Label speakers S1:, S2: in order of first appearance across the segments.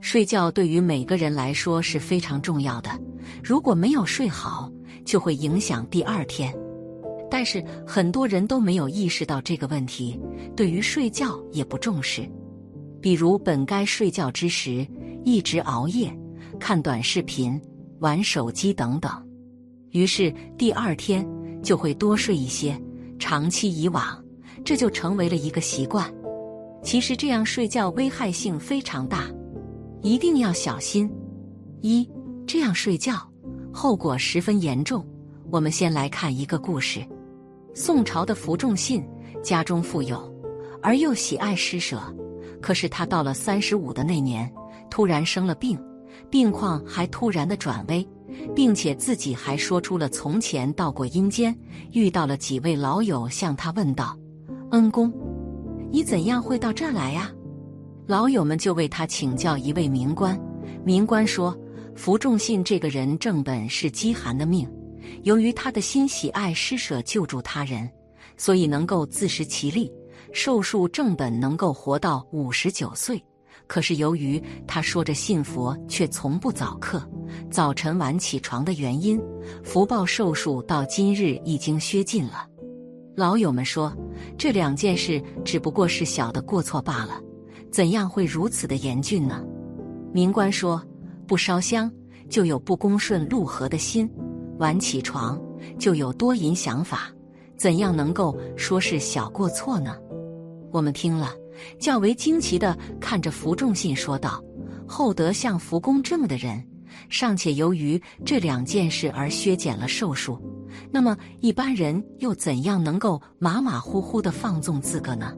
S1: 睡觉对于每个人来说是非常重要的，如果没有睡好，就会影响第二天。但是很多人都没有意识到这个问题，对于睡觉也不重视，比如本该睡觉之时，一直熬夜、看短视频、玩手机等等，于是第二天就会多睡一些，长期以往，这就成为了一个习惯。其实这样睡觉危害性非常大。一定要小心，一这样睡觉后果十分严重。我们先来看一个故事：宋朝的福仲信家中富有，而又喜爱施舍。可是他到了三十五的那年，突然生了病，病况还突然的转危，并且自己还说出了从前到过阴间，遇到了几位老友，向他问道：“恩公，你怎样会到这儿来呀？”老友们就为他请教一位名官。名官说：“福仲信这个人正本是饥寒的命，由于他的心喜爱施舍救助他人，所以能够自食其力，寿数正本能够活到五十九岁。可是由于他说着信佛，却从不早课，早晨晚起床的原因，福报寿数到今日已经削尽了。”老友们说：“这两件事只不过是小的过错罢了。”怎样会如此的严峻呢？民官说：“不烧香就有不恭顺陆河的心，晚起床就有多淫想法，怎样能够说是小过错呢？”我们听了，较为惊奇的看着符仲信说道：“厚德像福公这么的人，尚且由于这两件事而削减了寿数，那么一般人又怎样能够马马虎虎的放纵自个呢？”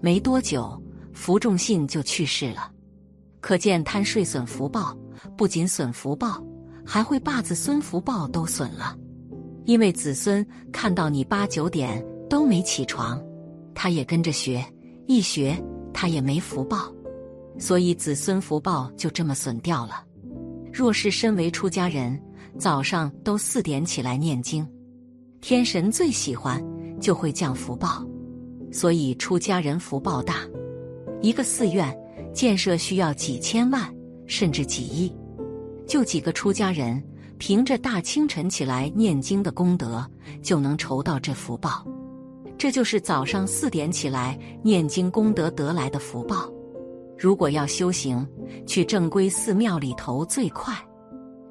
S1: 没多久。符仲信就去世了，可见贪睡损福报，不仅损福报，还会把子孙福报都损了。因为子孙看到你八九点都没起床，他也跟着学，一学他也没福报，所以子孙福报就这么损掉了。若是身为出家人，早上都四点起来念经，天神最喜欢，就会降福报，所以出家人福报大。一个寺院建设需要几千万甚至几亿，就几个出家人凭着大清晨起来念经的功德，就能筹到这福报。这就是早上四点起来念经功德得来的福报。如果要修行，去正规寺庙里头最快，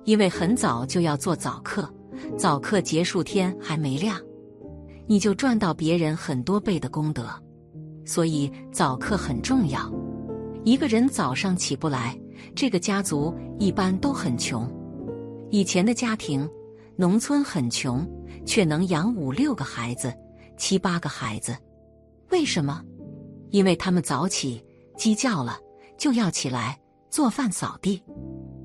S1: 因为很早就要做早课，早课结束天还没亮，你就赚到别人很多倍的功德。所以早课很重要。一个人早上起不来，这个家族一般都很穷。以前的家庭，农村很穷，却能养五六个孩子、七八个孩子。为什么？因为他们早起，鸡叫了就要起来做饭、扫地。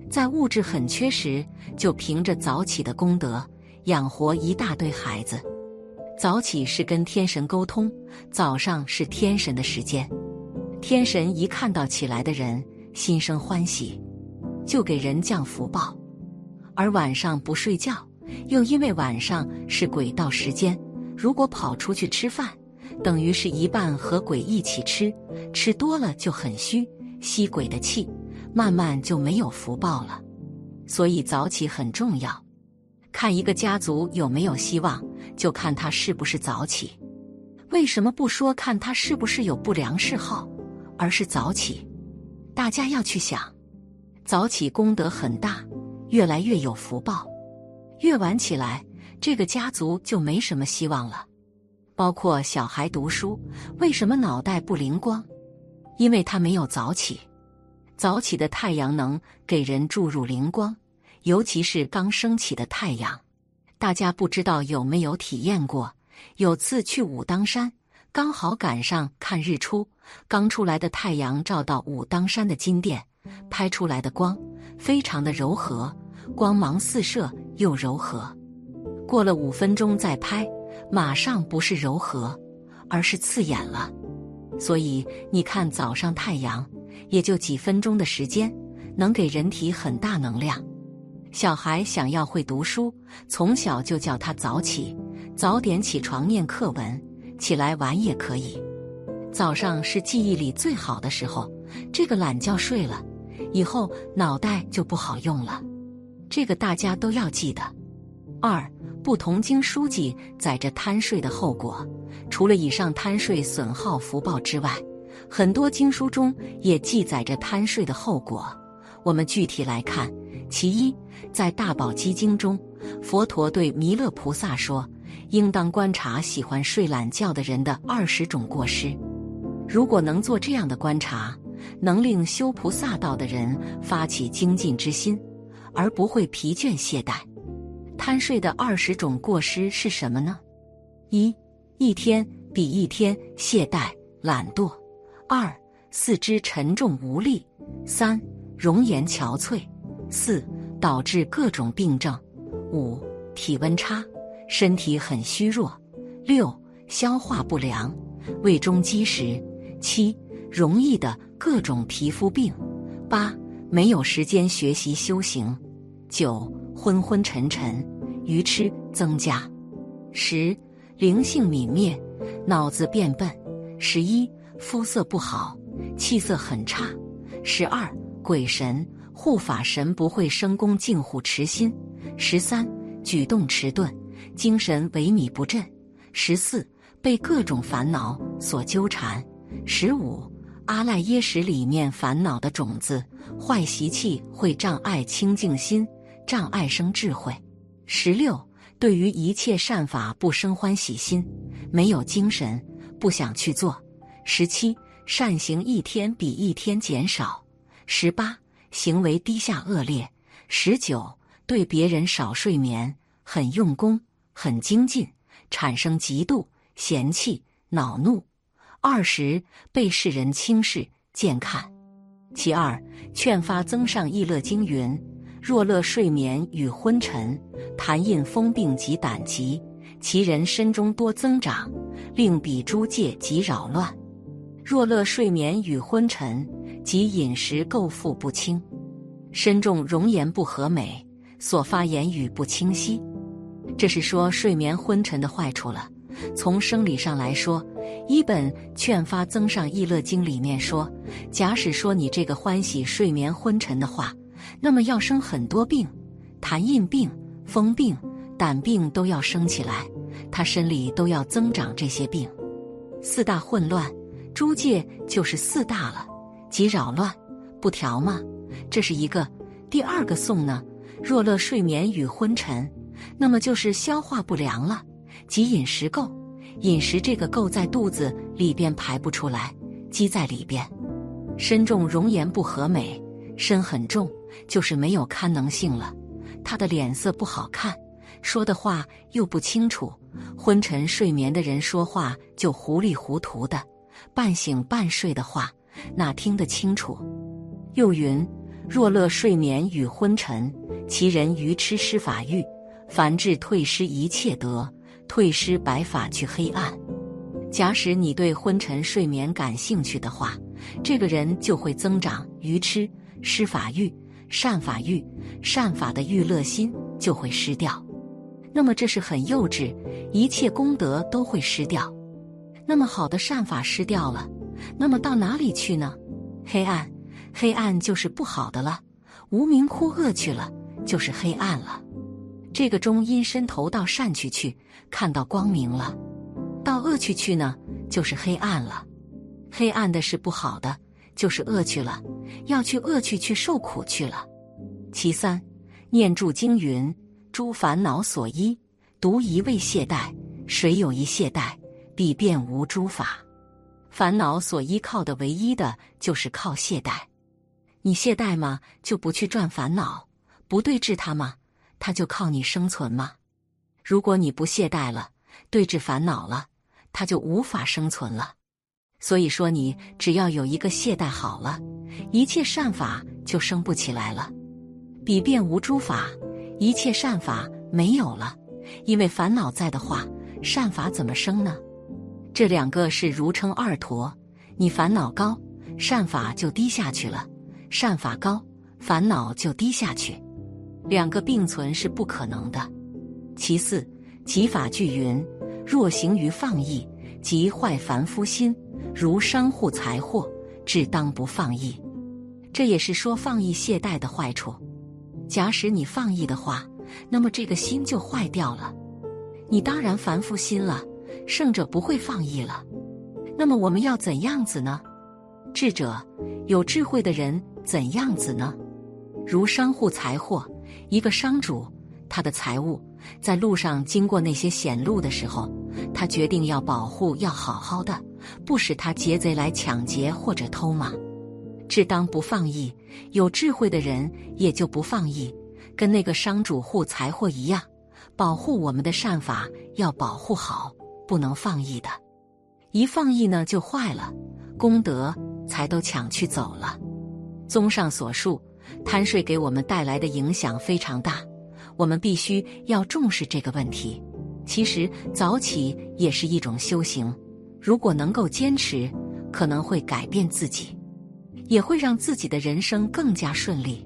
S1: 在物质很缺时，就凭着早起的功德，养活一大堆孩子。早起是跟天神沟通，早上是天神的时间，天神一看到起来的人，心生欢喜，就给人降福报。而晚上不睡觉，又因为晚上是鬼道时间，如果跑出去吃饭，等于是一半和鬼一起吃，吃多了就很虚，吸鬼的气，慢慢就没有福报了。所以早起很重要。看一个家族有没有希望，就看他是不是早起。为什么不说看他是不是有不良嗜好，而是早起？大家要去想，早起功德很大，越来越有福报。越晚起来，这个家族就没什么希望了。包括小孩读书，为什么脑袋不灵光？因为他没有早起。早起的太阳能给人注入灵光。尤其是刚升起的太阳，大家不知道有没有体验过？有次去武当山，刚好赶上看日出，刚出来的太阳照到武当山的金殿，拍出来的光非常的柔和，光芒四射又柔和。过了五分钟再拍，马上不是柔和，而是刺眼了。所以你看，早上太阳也就几分钟的时间，能给人体很大能量。小孩想要会读书，从小就叫他早起，早点起床念课文，起来晚也可以。早上是记忆里最好的时候，这个懒觉睡了，以后脑袋就不好用了。这个大家都要记得。二，不同经书记载着贪睡的后果。除了以上贪睡损耗福报之外，很多经书中也记载着贪睡的后果。我们具体来看，其一，在《大宝积经》中，佛陀对弥勒菩萨说：“应当观察喜欢睡懒觉的人的二十种过失。如果能做这样的观察，能令修菩萨道的人发起精进之心，而不会疲倦懈怠。贪睡的二十种过失是什么呢？一，一天比一天懈怠懒惰。”二、四肢沉重无力；三、容颜憔悴；四、导致各种病症；五、体温差，身体很虚弱；六、消化不良，胃中积食；七、容易的各种皮肤病；八、没有时间学习修行；九、昏昏沉沉，愚痴增加；十、灵性泯灭，脑子变笨；十一。肤色不好，气色很差。十二，鬼神护法神不会生恭敬护持心。十三，举动迟钝，精神萎靡不振。十四，被各种烦恼所纠缠。十五，阿赖耶识里面烦恼的种子，坏习气会障碍清净心，障碍生智慧。十六，对于一切善法不生欢喜心，没有精神，不想去做。十七，善行一天比一天减少；十八，行为低下恶劣；十九，对别人少睡眠，很用功，很精进，产生嫉妒、嫌弃、恼怒；二十，被世人轻视、贱看。其二，劝发增上易乐经云：若乐睡眠与昏沉，痰印风病及胆疾，其人身中多增长，令彼诸界及扰乱。若乐睡眠与昏沉，及饮食构腹不清，身重容颜不和美，所发言语不清晰，这是说睡眠昏沉的坏处了。从生理上来说，《一本劝发增上易乐经》里面说，假使说你这个欢喜睡眠昏沉的话，那么要生很多病，痰印病、风病、胆病都要生起来，他身里都要增长这些病，四大混乱。诸界就是四大了，即扰乱不调吗？这是一个。第二个颂呢，若乐睡眠与昏沉，那么就是消化不良了，即饮食垢，饮食这个垢在肚子里边排不出来，积在里边。身重容颜不和美，身很重，就是没有堪能性了。他的脸色不好看，说的话又不清楚。昏沉睡眠的人说话就糊里糊涂的。半醒半睡的话，哪听得清楚？又云：若乐睡眠与昏沉，其人愚痴失法欲，凡至退失一切德，退失白法去黑暗。假使你对昏沉睡眠感兴趣的话，这个人就会增长愚痴失法欲，善法欲，善法的欲乐心就会失掉。那么这是很幼稚，一切功德都会失掉。那么好的善法失掉了，那么到哪里去呢？黑暗，黑暗就是不好的了。无名枯恶去了，就是黑暗了。这个中阴身投到善去去，看到光明了；到恶去去呢，就是黑暗了。黑暗的是不好的，就是恶去了，要去恶去去受苦去了。其三，念住经云：诸烦恼所依，独一味懈怠。谁有一懈怠？必变无诸法，烦恼所依靠的唯一的就是靠懈怠。你懈怠吗？就不去转烦恼，不对治它吗？它就靠你生存吗？如果你不懈怠了，对治烦恼了，它就无法生存了。所以说，你只要有一个懈怠好了，一切善法就生不起来了。比变无诸法，一切善法没有了，因为烦恼在的话，善法怎么生呢？这两个是如称二陀，你烦恼高，善法就低下去了；善法高，烦恼就低下去。两个并存是不可能的。其四，己法具云：若行于放逸，即坏凡夫心，如商户财货，至当不放逸。这也是说放逸懈怠的坏处。假使你放逸的话，那么这个心就坏掉了。你当然凡夫心了，圣者不会放逸了。那么我们要怎样子呢？智者有智慧的人怎样子呢？如商户财货，一个商主，他的财物在路上经过那些险路的时候，他决定要保护，要好好的，不使他劫贼来抢劫或者偷嘛。智当不放逸，有智慧的人也就不放逸，跟那个商主护财货一样，保护我们的善法要保护好，不能放逸的。一放逸呢，就坏了，功德财都抢去走了。综上所述。贪睡给我们带来的影响非常大，我们必须要重视这个问题。其实早起也是一种修行，如果能够坚持，可能会改变自己，也会让自己的人生更加顺利。